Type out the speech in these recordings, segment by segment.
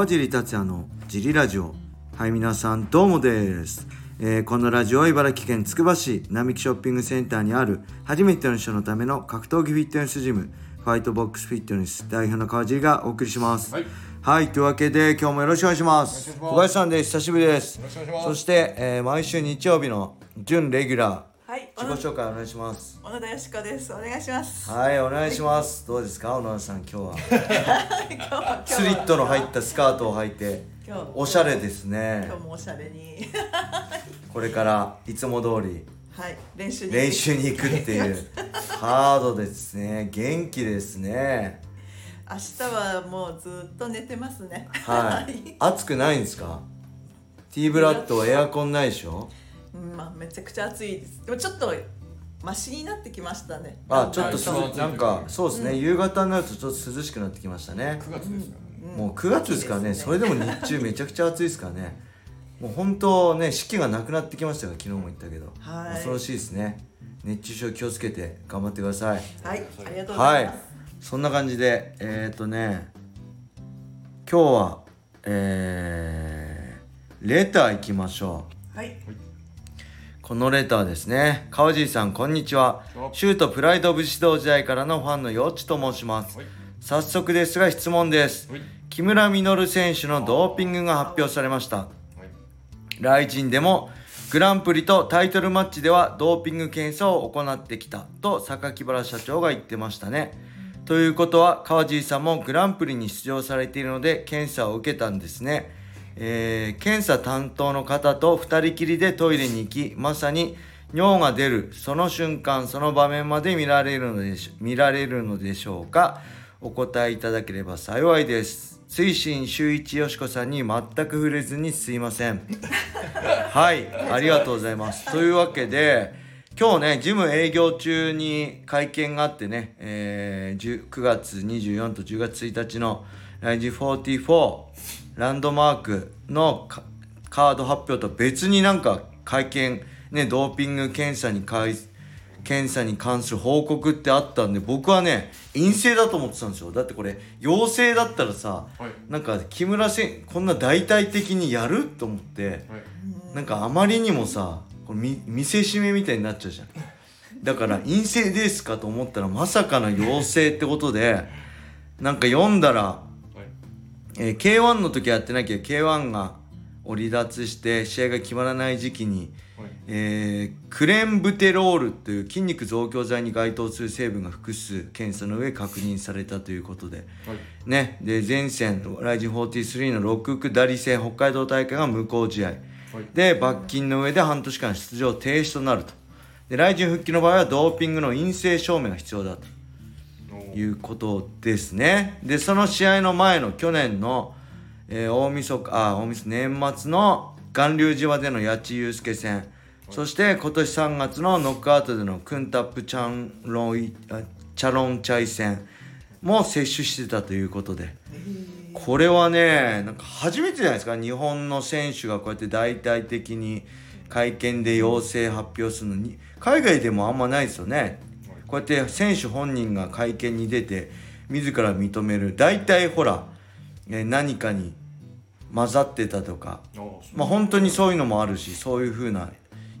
川尻達也のジリラジオ。はい皆さんどうもです、えーこのラジオは茨城県つくば市並木ショッピングセンターにある初めての人のための格闘技フィットネスジムファイトボックスフィットネス代表の川尻がお送りします。はい。というわけで今日もよろしくお願いします。小林さんです久しぶりです。そして、えー毎週日曜日の準レギュラーはい、自己紹介お願いします。小野田よしこです。お願いします。はいお願いします。どうですか？小野田さん今日は。今日はスリットの入ったスカートを履いて今日おしゃれですね。今日もおしゃれに。これからいつも通りはい練習に練習に行くっていうハードですね。元気ですね。明日はもうずっと寝てますね。はい。暑くないんですか？T ブラッドエアコンないでしょ？うんまあめちゃくちゃ暑いです。でもちょっとマシになってきましたね。あちょっとすはいなんかそうですね、夕方になるとちょっと涼しくなってきましたね。9月ですからね、もう9月ですからね。ね。それでも日中めちゃくちゃ暑いですからね。もう本当ね湿気がなくなってきましたから昨日も言ったけど、はい。恐ろしいですね。熱中症気をつけて頑張ってください。はい、ありがとうござはいいます。そんな感じでえっ、ー、とね今日はえー、レター行きましょう。はい、このレターですね。川尻さんこんにちは。シュートプライド武士道時代からのファンのよっちと申します。はい。早速ですが質問です。はい。木村稔選手のドーピングが発表されました。はい。ライジンでもグランプリとタイトルマッチではドーピング検査を行ってきたと榊原社長が言ってましたね。ということは川尻さんもグランプリに出場されているので検査を受けたんですね。えー検査担当の方と2人きりでトイレに行きまさに尿が出るその瞬間その場面まで見られるのでし見られるのでしょうか？お答えいただければ幸いです。推進周一よしこさんに全く触れずにすいません。はい、ありがとうございます。というわけで、今日ね、ジム営業中に会見があってね、えー10 9月24と10月1日のライジ44ランドマークのカカード発表と別になんか会見、ね、ドーピング検査に関検査に関する報告ってあったんで、僕はね、陰性だと思ってたんですよ。だってこれ、陽性だったらさ、はい。なんか木村選こんな大々的にやると思って、はい。なんかあまりにもさこれ見見せしめみたいになっちゃうじゃん。だから陰性ですかと思ったらまさかの陽性ってことでなんか読んだら、はいえー K1 の時はやってなきゃ K1 が離脱して試合が決まらない時期に、はい。えークレンブテロールという筋肉増強剤に該当する成分が複数検査の上確認されたということで、はい。ね、で前線ライジン43の6区ダリ戦北海道大会が無効試合、はい。で罰金の上で半年間出場停止となると。でライジン復帰の場合はドーピングの陰性証明が必要だということですね。でその試合の前の去年の、えー大晦日あ大晦日年末の巌流島での八千祐介戦。そして今年3月のノックアウトでのクンタップチャンロイチャロンチャイ戦。も接種してたということで。これはねなんか初めてじゃないですか？日本の選手がこうやって大々的に会見で陽性発表するのに。海外でもあんまないですよね。こうやって選手本人が会見に出て自ら認める。大体ほら、えー何かに混ざってたとかまあ本当にそういうのもあるしそういうふうな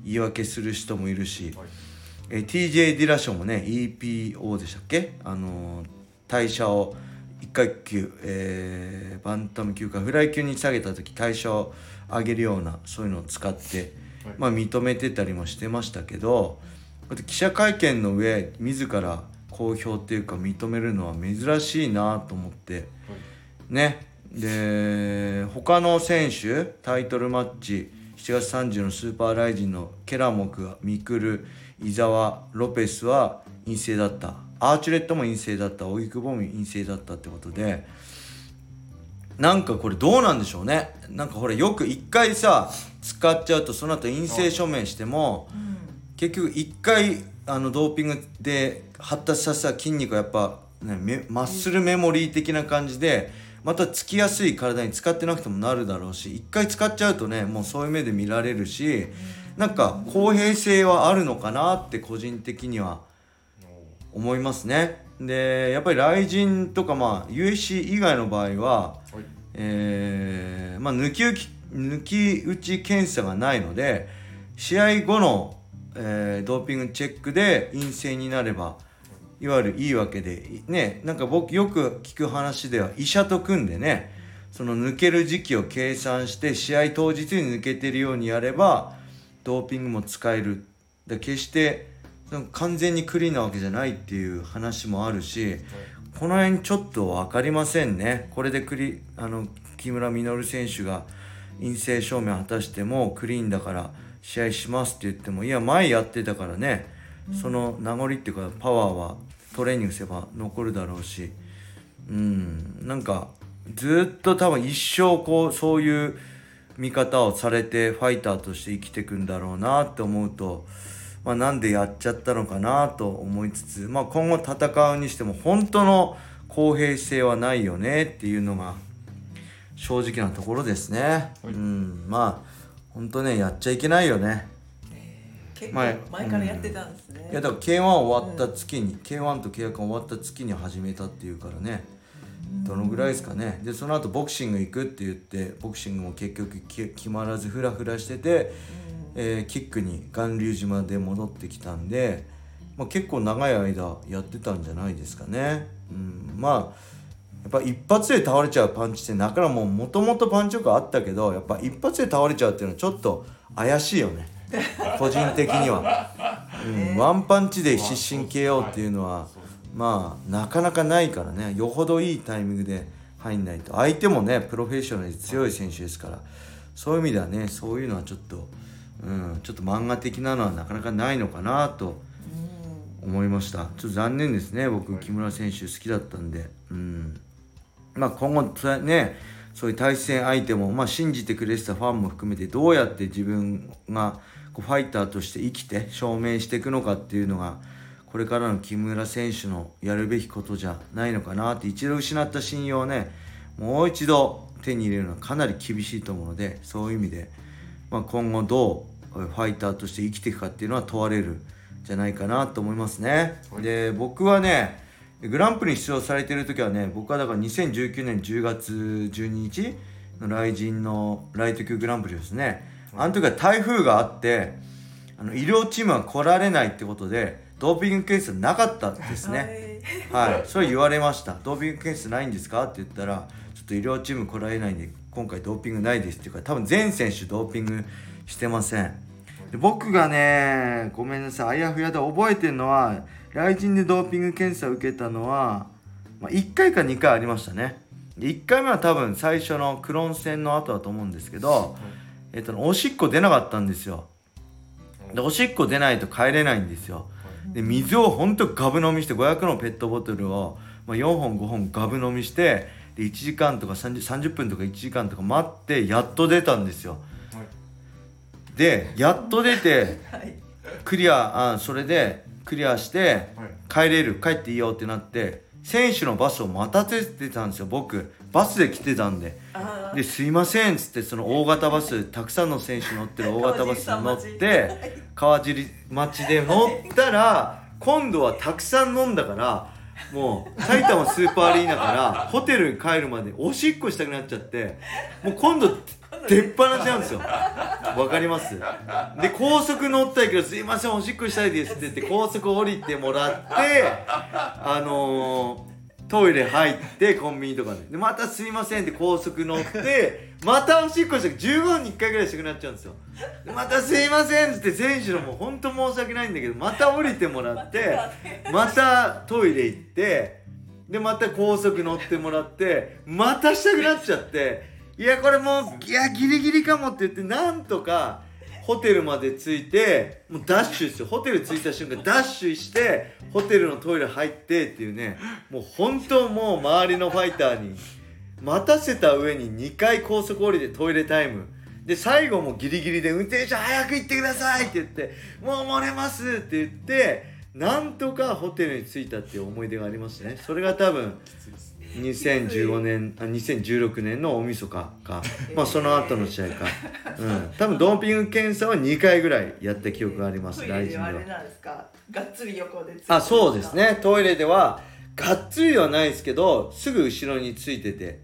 言い訳する人もいるし、はい。えー TJ ディラションもね EPO でしたっけ？あのー代謝を1階級、えーバンタム級かフライ級に下げた時代謝を上げるようなそういうのを使って、はい。まあ認めてたりもしてましたけどこうやって記者会見の上自ら公表っていうか認めるのは珍しいなと思ってはい。ね。で他の選手タイトルマッチ7月30のスーパーライジンのケラモクミクル伊沢ロペスは陰性だった。アーチュレットも陰性だった。荻窪も陰性だったってことでなんかこれどうなんでしょうね。なんかほらよく一回さ使っちゃうとその後陰性証明しても結局一回あのドーピングで発達させた筋肉はやっぱ、ね、メマッスルメモリー的な感じでまたつきやすい体に使ってなくてもなるだろうし一回使っちゃうとねもうそういう目で見られるしなんか公平性はあるのかなって個人的には思いますね。でやっぱり雷神とかまあ USC 以外の場合ははいえーまあ、抜き打ち検査がないので試合後の、えードーピングチェックで陰性になればいわゆるいいわけでねなんか僕よく聞く話では医者と組んでねその抜ける時期を計算して試合当日に抜けてるようにやればドーピングも使える。で決して完全にクリーンなわけじゃないっていう話もあるしこの辺ちょっと分かりませんね。これでクリあの木村稔選手が陰性証明を果たしてもクリーンだから試合しますって言ってもいや前やってたからね、その名残っていうかパワーはトレーニングすれば残るだろうしうんなんかずっと多分一生こうそういう見方をされてファイターとして生きていくんだろうなって思うと、まあ、なんでやっちゃったのかなと思いつつ、まあ、今後戦うにしても本当の公平性はないよねっていうのが正直なところですね。うん、まあ本当ねやっちゃいけないよね。結構前前からやってたんですね、いやだから K1 終わった月に、K1 と契約が終わった月に始めたっていうからね。どのぐらいですかね。でその後ボクシング行くって言ってボクシングも結局き決まらずフラフラしてて、えーキックに巌流島で戻ってきたんで、まあ、結構長い間やってたんじゃないですかね、うん、まあやっぱ一発で倒れちゃうパンチってだからもうもともとパンチ力あったけどやっぱ一発で倒れちゃうっていうのはちょっと怪しいよね。個人的には、うん、ワンパンチで失神 KO っていうのはまあなかなかないからね。よほどいいタイミングで入んないと。相手もねプロフェッショナルに強い選手ですから。そういう意味ではねそういうのはちょっと、うん、ちょっと漫画的なのはなかなかないのかなと思いました。ちょっと残念ですね。僕木村選手好きだったんで。うんまあ今後ねそういう対戦相手も、まあ、信じてくれてたファンも含めてどうやって自分がこうファイターとして生きて証明していくのかっていうのがこれからの木村選手のやるべきことじゃないのかなって一度失った信用をねもう一度手に入れるのはかなり厳しいと思うのでそういう意味で、まあ、今後どうファイターとして生きていくかっていうのは問われるんじゃないかなと思いますね。で僕はねグランプリに出場されてる時はね僕はだから2019年10月12日の来陣のライト級グランプリですね。あの時は台風があってあの医療チームは来られないってことでドーピング検査なかったんですね。はい。それ言われました。ドーピング検査ないんですか？って言ったらちょっと医療チーム来られないんで今回ドーピングないですっていうか多分全選手ドーピングしてません。で僕がねごめんなさい。あやふやで覚えてるのは来陣でドーピング検査を受けたのは、まあ、1回か2回ありましたね。で1回目は多分最初のクロン戦の後だと思うんですけど、えっと、おしっこ出なかったんですよ。でおしっこ出ないと帰れないんですよ。で水をほんとガブ飲みして500のペットボトルを、まあ、4本5本ガブ飲みしてで1時間とか 30, 30分とか1時間とか待ってやっと出たんですよ。でやっと出て はい。クリアあそれでクリアして帰れる帰っていいよってなって選手のバスを待たせてたんですよ僕。バスで来てたんで。あですいませんっつってその大型バスたくさんの選手乗ってる大型バスに乗って 川尻町で乗ったら今度はたくさん飲んだからもう埼玉スーパーアリーナからホテルに帰るまでおしっこしたくなっちゃってもう今度出っ放しなんですよ。わかります？で高速乗ったけど「すいませんおしっこしたいです」って言って高速降りてもらってあのートイレ入ってコンビニとかで。でまた「すいません」って高速乗ってまたおしっこして15分に1回ぐらいしたくなっちゃうんですよ。でまた「すいません」っつって選手のもう本当申し訳ないんだけどまた降りてもらってまたトイレ行ってでまた高速乗ってもらってまたしたくなっちゃっていやこれもういやギリギリかもって言ってなんとかホテルまで着いてもうダッシュですよ。ホテル着いた瞬間ダッシュしてホテルのトイレ入ってっていうね。もう本当もう周りのファイターに待たせた上に2回高速降りてトイレタイム。で最後もギリギリで運転手早く行ってくださいって言ってもう漏れますって言ってなんとかホテルに着いたっていう思い出がありますね。それが多分2015年あ2016年の大晦日か、まあその後の試合か、うん、多分ドーピング検査は2回ぐらいやった記憶があります大臣ではではあれなんですか？がっつり横であそうですね。トイレではがっつりではないですけどすぐ後ろについてて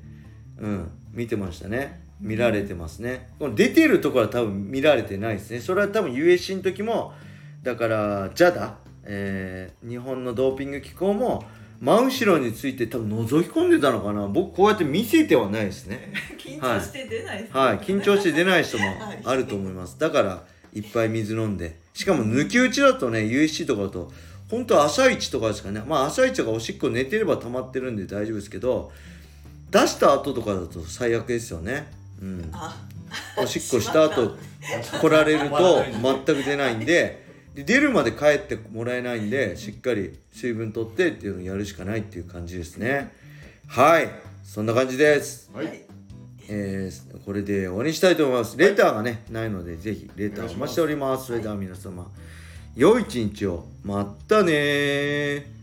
うん。見てましたね。見られてますね。この出てるところは多分見られてないですね。それは多分 USC の時もだから JADA、えー日本のドーピング機構も真後ろについて多分覗き込んでたのかな。僕こうやって見せてはないですね。緊張して出ないですね。はい。緊張して出ない人もはいあると思います。だからいっぱい水飲んで。しかも抜き打ちだとね USC とかだと本当は朝一とかですかね。まあ朝一がおしっこ寝てれば溜まってるんで大丈夫ですけど出した後とかだと最悪ですよね。うん。あ。おしっこした後 来られると全く出ないんでで出るまで帰ってもらえないんでしっかり水分取ってっていうのをやるしかないっていう感じですね。はい。そんな感じです。はい。えーこれで終わりにしたいと思います。レターがねないのでぜひレターお待ちしております。それでは皆様良い一日を。またねー